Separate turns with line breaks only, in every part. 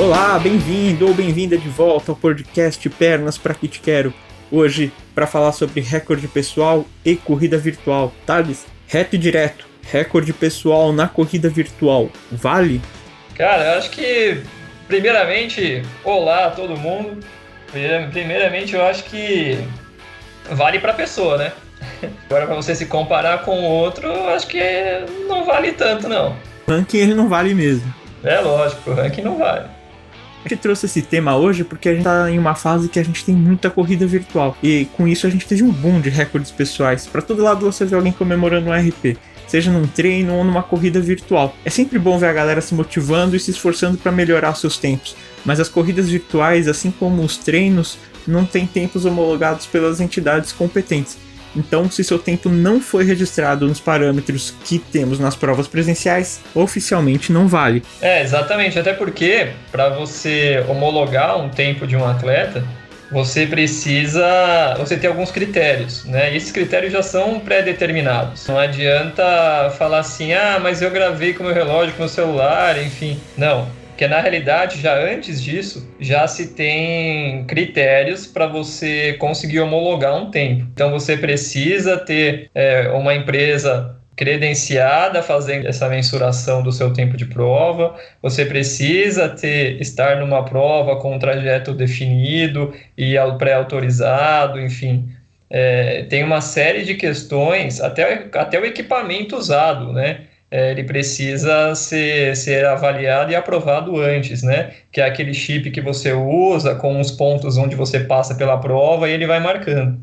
Olá, bem-vindo ou bem-vinda de volta ao podcast Pernas para que te quero. Hoje para falar sobre recorde pessoal e corrida virtual. Thales, reto e direto. Recorde pessoal na corrida virtual. Vale?
Cara, eu acho que primeiramente, olá a todo mundo. Primeiramente, eu acho que vale para pessoa, né? Agora para você se comparar com o outro, eu acho que não vale tanto não.
Ranking ele não vale mesmo.
É lógico, o ranking não vale.
A gente trouxe esse tema hoje porque a gente tá em uma fase que a gente tem muita corrida virtual. E com isso a gente teve um boom de recordes pessoais. Para todo lado você vê alguém comemorando um RP. Seja num treino ou numa corrida virtual. É sempre bom ver a galera se motivando e se esforçando para melhorar seus tempos. Mas as corridas virtuais, assim como os treinos, não têm tempos homologados pelas entidades competentes. Então, se seu tempo não foi registrado nos parâmetros que temos nas provas presenciais, oficialmente não vale.
É, exatamente. Até porque, para você homologar um tempo de um atleta, você precisa. Você tem alguns critérios, né? E esses critérios já são pré-determinados. Não adianta falar assim, ah, mas eu gravei com meu relógio, com meu celular, enfim. Não que na realidade, já antes disso, já se tem critérios para você conseguir homologar um tempo. Então você precisa ter é, uma empresa credenciada fazendo essa mensuração do seu tempo de prova, você precisa ter estar numa prova com um trajeto definido e pré-autorizado, enfim. É, tem uma série de questões, até, até o equipamento usado, né? É, ele precisa ser, ser avaliado e aprovado antes, né? Que é aquele chip que você usa com os pontos onde você passa pela prova e ele vai marcando.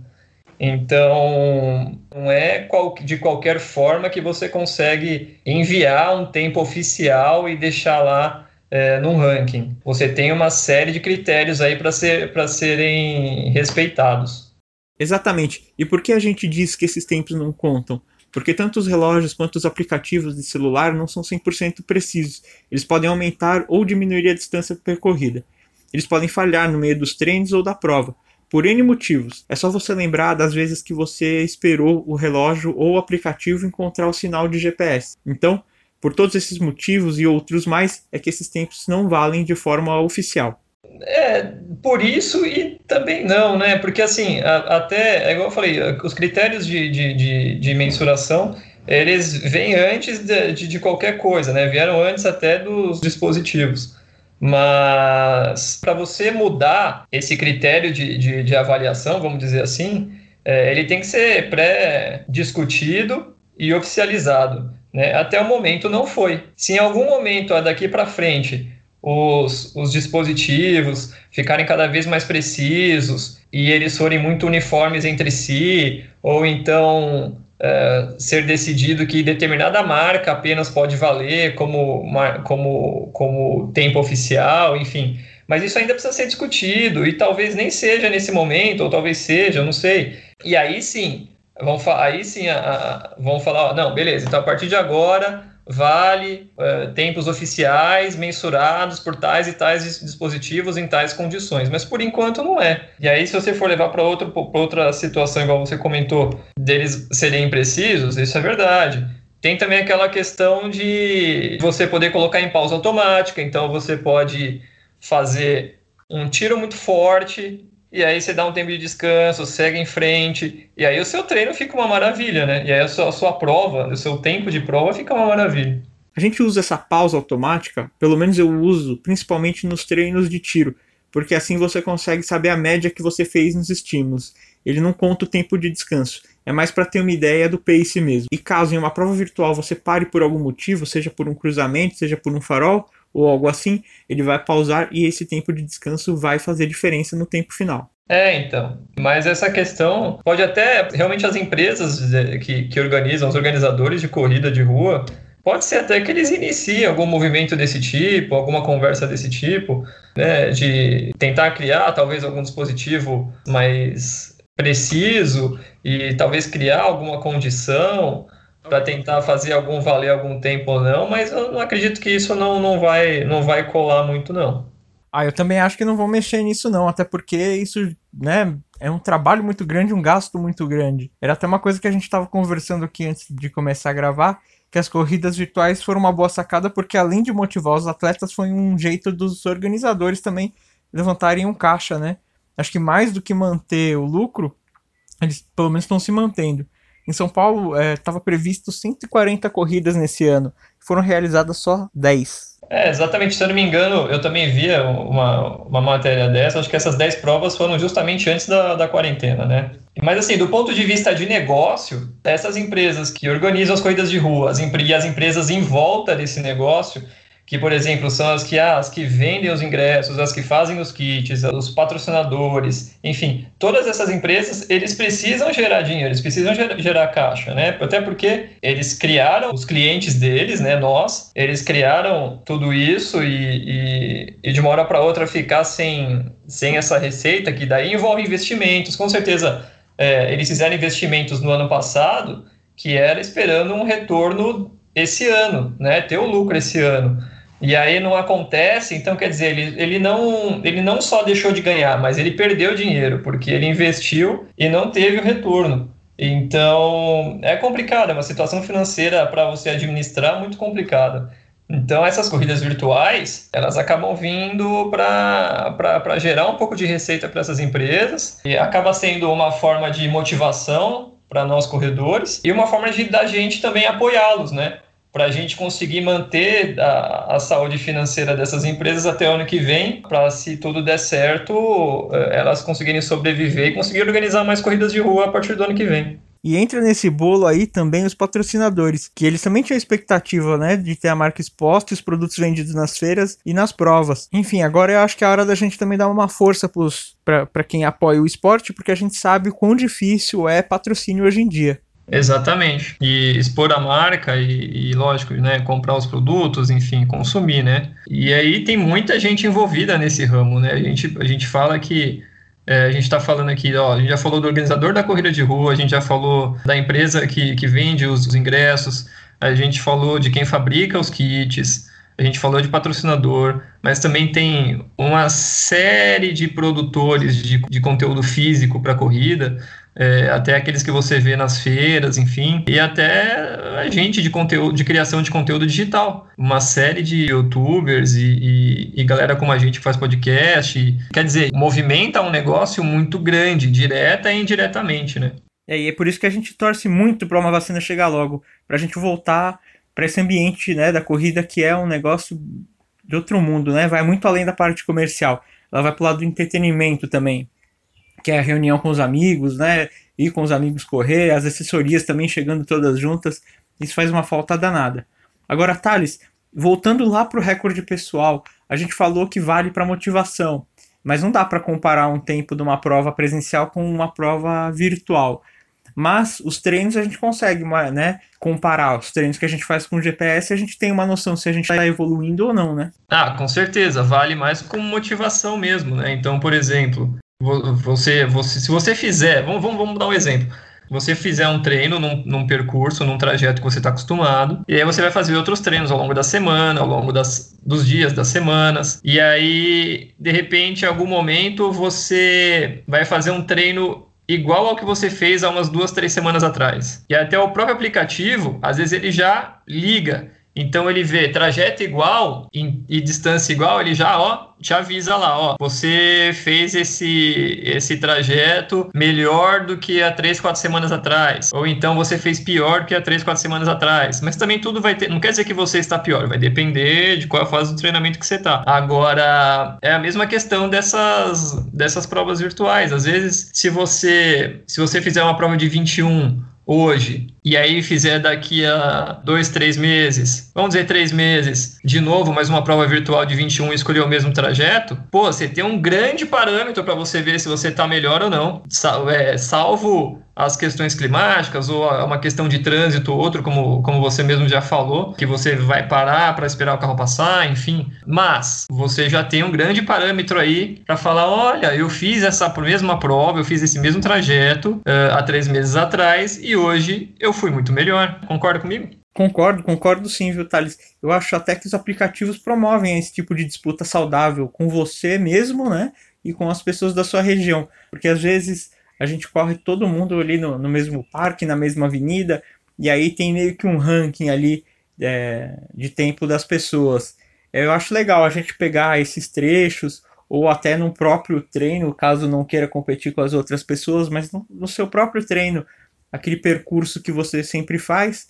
Então, não é qual, de qualquer forma que você consegue enviar um tempo oficial e deixar lá é, ranking. Você tem uma série de critérios aí para ser, serem respeitados.
Exatamente. E por que a gente diz que esses tempos não contam? Porque tanto os relógios quanto os aplicativos de celular não são 100% precisos. Eles podem aumentar ou diminuir a distância percorrida. Eles podem falhar no meio dos treinos ou da prova, por N motivos. É só você lembrar das vezes que você esperou o relógio ou o aplicativo encontrar o sinal de GPS. Então, por todos esses motivos e outros mais, é que esses tempos não valem de forma oficial.
É, por isso e também não, né? Porque assim, a, até, é igual eu falei, os critérios de, de, de, de mensuração, eles vêm antes de, de, de, qualquer coisa, né? Vieram antes até dos dispositivos. Mas para você mudar esse critério de, de, de avaliação, vamos dizer assim, é, ele tem que ser pré-discutido e oficializado. Né? Até o momento não foi. Se em algum momento, daqui para frente, os, os dispositivos ficarem cada vez mais precisos e eles forem muito uniformes entre si, ou então é, ser decidido que determinada marca apenas pode valer como, como, como tempo oficial, enfim. Mas isso ainda precisa ser discutido e talvez nem seja nesse momento, ou talvez seja, não sei. E aí sim, vão, aí sim a, a, vão falar: não, beleza, então a partir de agora vale uh, tempos oficiais mensurados por tais e tais dispositivos em tais condições, mas por enquanto não é. E aí, se você for levar para outra situação, igual você comentou, deles serem imprecisos, isso é verdade. Tem também aquela questão de você poder colocar em pausa automática, então você pode fazer um tiro muito forte e aí você dá um tempo de descanso, segue em frente, e aí o seu treino fica uma maravilha, né? E aí a sua, a sua prova, o seu tempo de prova fica uma maravilha.
A gente usa essa pausa automática, pelo menos eu uso, principalmente nos treinos de tiro, porque assim você consegue saber a média que você fez nos estímulos. Ele não conta o tempo de descanso, é mais para ter uma ideia do pace mesmo. E caso em uma prova virtual você pare por algum motivo, seja por um cruzamento, seja por um farol, ou algo assim, ele vai pausar e esse tempo de descanso vai fazer diferença no tempo final.
É, então. Mas essa questão pode até realmente as empresas é, que, que organizam, os organizadores de corrida de rua, pode ser até que eles iniciem algum movimento desse tipo, alguma conversa desse tipo, né, de tentar criar talvez algum dispositivo mais preciso e talvez criar alguma condição para tentar fazer algum valer algum tempo ou não, mas eu não acredito que isso não, não, vai, não vai colar muito, não.
Ah, eu também acho que não vão mexer nisso, não, até porque isso, né, é um trabalho muito grande, um gasto muito grande. Era até uma coisa que a gente estava conversando aqui antes de começar a gravar, que as corridas virtuais foram uma boa sacada, porque além de motivar os atletas, foi um jeito dos organizadores também levantarem um caixa, né? Acho que mais do que manter o lucro, eles pelo menos estão se mantendo. Em São Paulo estava é, previsto 140 corridas nesse ano, foram realizadas só 10.
É, exatamente, se eu não me engano, eu também via uma, uma matéria dessa, acho que essas 10 provas foram justamente antes da, da quarentena, né? Mas assim, do ponto de vista de negócio, essas empresas que organizam as corridas de rua as e as empresas em volta desse negócio, que, por exemplo, são as que, ah, as que vendem os ingressos, as que fazem os kits, os patrocinadores, enfim, todas essas empresas, eles precisam gerar dinheiro, eles precisam gerar, gerar caixa, né? Até porque eles criaram os clientes deles, né? Nós, eles criaram tudo isso e, e, e de uma hora para outra ficar sem, sem essa receita, que daí envolve investimentos, com certeza. É, eles fizeram investimentos no ano passado que era esperando um retorno esse ano, né? Ter o lucro esse ano. E aí não acontece, então quer dizer, ele, ele, não, ele não só deixou de ganhar, mas ele perdeu dinheiro, porque ele investiu e não teve o retorno. Então é complicado, é uma situação financeira para você administrar muito complicada. Então essas corridas virtuais, elas acabam vindo para gerar um pouco de receita para essas empresas e acaba sendo uma forma de motivação para nós corredores e uma forma de da gente também apoiá-los, né? Para a gente conseguir manter a, a, saúde financeira dessas empresas até o ano que vem, para se tudo der certo, eh, elas conseguirem sobreviver e conseguir organizar mais corridas de rua a partir do ano que vem.
E entra nesse bolo aí também os patrocinadores, que eles também tinham a expectativa, né, de ter a marca exposta e os produtos vendidos nas feiras e nas provas. Enfim, agora eu acho que é a hora da gente também dar uma força para quem apoia o esporte, porque a gente sabe o quão difícil é patrocínio hoje em dia.
Exatamente. E expor a marca e, e, lógico, né, comprar os produtos, enfim, consumir, né? E aí tem muita gente envolvida nesse ramo, né? A gente, a gente fala que é, a gente está falando aqui, ó, a gente já falou do organizador da corrida de rua, a gente já falou da empresa que, que vende os, os ingressos, a gente falou de quem fabrica os kits, a gente falou de patrocinador, mas também tem uma série de produtores de, de conteúdo físico para corrida é, até aqueles que você vê nas feiras, enfim, e até a gente de conteúdo, de criação de conteúdo digital. Uma série de youtubers e, e, e galera como a gente faz podcast. E, quer dizer, movimenta um negócio muito grande, direta e indiretamente, né?
É, e é por isso que a gente torce muito para uma vacina chegar logo, para a gente voltar para esse ambiente né, da corrida que é um negócio de outro mundo, né? Vai muito além da parte comercial. Ela vai para o lado do entretenimento também que é a reunião com os amigos, né? Ir com os amigos correr, as assessorias também chegando todas juntas. Isso faz uma falta danada. Agora, Thales, voltando lá para o recorde pessoal, a gente falou que vale para motivação, mas não dá para comparar um tempo de uma prova presencial com uma prova virtual. Mas os treinos a gente consegue né, comparar. Os treinos que a gente faz com o GPS, a gente tem uma noção se a gente está evoluindo ou não, né?
Ah, com certeza. Vale mais como motivação mesmo, né? Então, por exemplo, você, você, se você fizer, vamos, vamos, vamos dar um exemplo. Você fizer um treino num, num percurso, num trajeto que você está acostumado, e aí você vai fazer outros treinos ao longo da semana, ao longo das, dos dias, das semanas, e aí, de repente, em algum momento, você vai fazer um treino igual ao que você fez há umas duas, três semanas atrás. E até o próprio aplicativo, às vezes ele já liga então ele vê trajeto igual e, e, distância igual, ele já, ó, te avisa lá, ó, você fez esse esse trajeto melhor do que há três, quatro semanas atrás, ou então você fez pior que há três, quatro semanas atrás. Mas também tudo vai ter, não quer dizer que você está pior, vai depender de qual é fase do treinamento que você está. Agora, é a mesma questão dessas dessas provas virtuais. Às vezes, se você se você fizer uma prova de 21 hoje e aí fizer daqui a dois, três meses, vamos dizer três meses, de novo, mais uma prova virtual de 21 e escolher o mesmo trajeto, pô, você tem um grande parâmetro para você ver se você está melhor ou não. É, salvo as questões climáticas ou uma questão de trânsito ou outro, como, como você mesmo já falou, que você vai parar para esperar o carro passar, enfim. Mas você já tem um grande parâmetro aí para falar: olha, eu fiz essa mesma prova, eu fiz esse mesmo trajeto uh, há três meses atrás e hoje eu fui muito melhor. Concorda comigo?
Concordo, concordo sim, viu, Thales? Eu acho até que os aplicativos promovem esse tipo de disputa saudável com você mesmo, né? E com as pessoas da sua região. Porque às vezes a gente corre todo mundo ali no, no mesmo parque, na mesma avenida, e aí tem meio que um ranking ali é, de tempo das pessoas. Eu acho legal a gente pegar esses trechos, ou até no próprio treino, caso não queira competir com as outras pessoas, mas no, no seu próprio treino, aquele percurso que você sempre faz,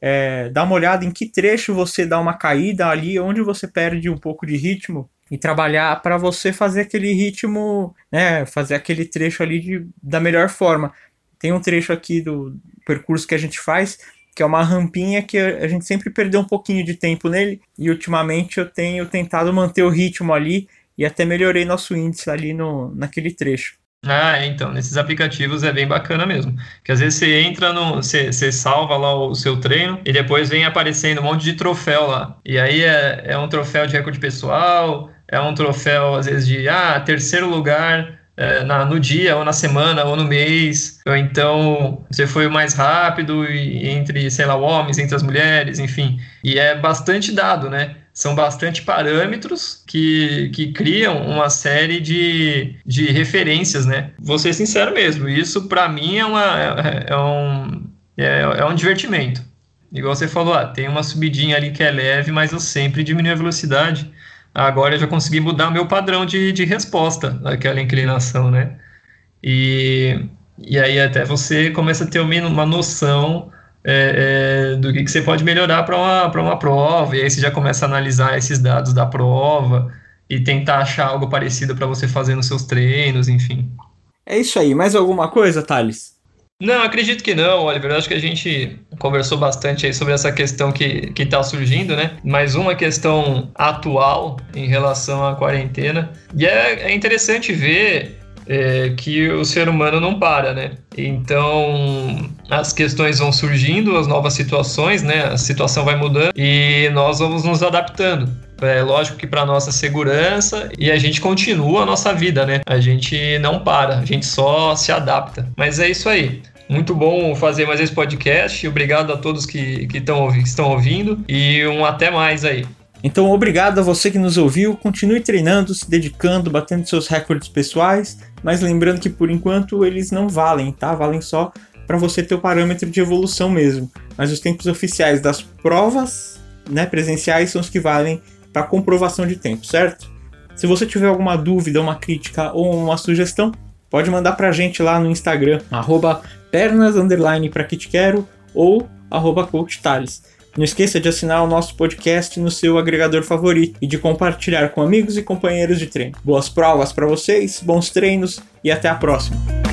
é, dá uma olhada em que trecho você dá uma caída ali, onde você perde um pouco de ritmo e trabalhar para você fazer aquele ritmo, né, fazer aquele trecho ali de, da melhor forma. Tem um trecho aqui do percurso que a gente faz que é uma rampinha que a gente sempre perdeu um pouquinho de tempo nele e ultimamente eu tenho tentado manter o ritmo ali e até melhorei nosso índice ali no, naquele trecho.
Ah, então, nesses aplicativos é bem bacana mesmo. Que às vezes você entra no. Você, você salva lá o seu treino e depois vem aparecendo um monte de troféu lá. E aí é, é um troféu de recorde pessoal, é um troféu, às vezes, de ah, terceiro lugar é, na, no dia, ou na semana, ou no mês, ou então você foi o mais rápido entre, sei lá, homens, entre as mulheres, enfim. E é bastante dado, né? São bastante parâmetros que, que criam uma série de, de referências, né? Vou ser sincero mesmo, isso para mim é, uma, é, é um, é, é um divertimento. Igual você falou, ah, tem uma subidinha ali que é leve, mas eu sempre diminuo a velocidade agora eu já consegui mudar meu padrão de, de resposta daquela inclinação, né? E, e aí até você começa a ter uma noção é, é, do que, que você pode melhorar para uma, uma prova, e aí você já começa a analisar esses dados da prova e tentar achar algo parecido para você fazer nos seus treinos, enfim.
É isso aí. Mais alguma coisa, Thales?
Não, acredito que não, Oliver. Eu acho que a gente conversou bastante aí sobre essa questão que está surgindo, né? Mais uma questão atual em relação à quarentena. E é, é interessante ver é, que o ser humano não para, né? Então as questões vão surgindo, as novas situações, né? A situação vai mudando e nós vamos nos adaptando. É lógico que para nossa segurança e a gente continua a nossa vida, né? A gente não para, a gente só se adapta. Mas é isso aí. Muito bom fazer mais esse podcast. Obrigado a todos que, que, tão, que estão ouvindo e um até mais aí.
Então, obrigado a você que nos ouviu. Continue treinando, se dedicando, batendo seus recordes pessoais. Mas lembrando que por enquanto eles não valem, tá? Valem só para você ter o parâmetro de evolução mesmo. Mas os tempos oficiais das provas né, presenciais são os que valem para comprovação de tempo, certo? Se você tiver alguma dúvida, uma crítica ou uma sugestão, pode mandar para a gente lá no Instagram, arroba pernas underline para que te quero ou arroba coachtales. Não esqueça de assinar o nosso podcast no seu agregador favorito e de compartilhar com amigos e companheiros de treino. Boas provas para vocês, bons treinos e até a próxima!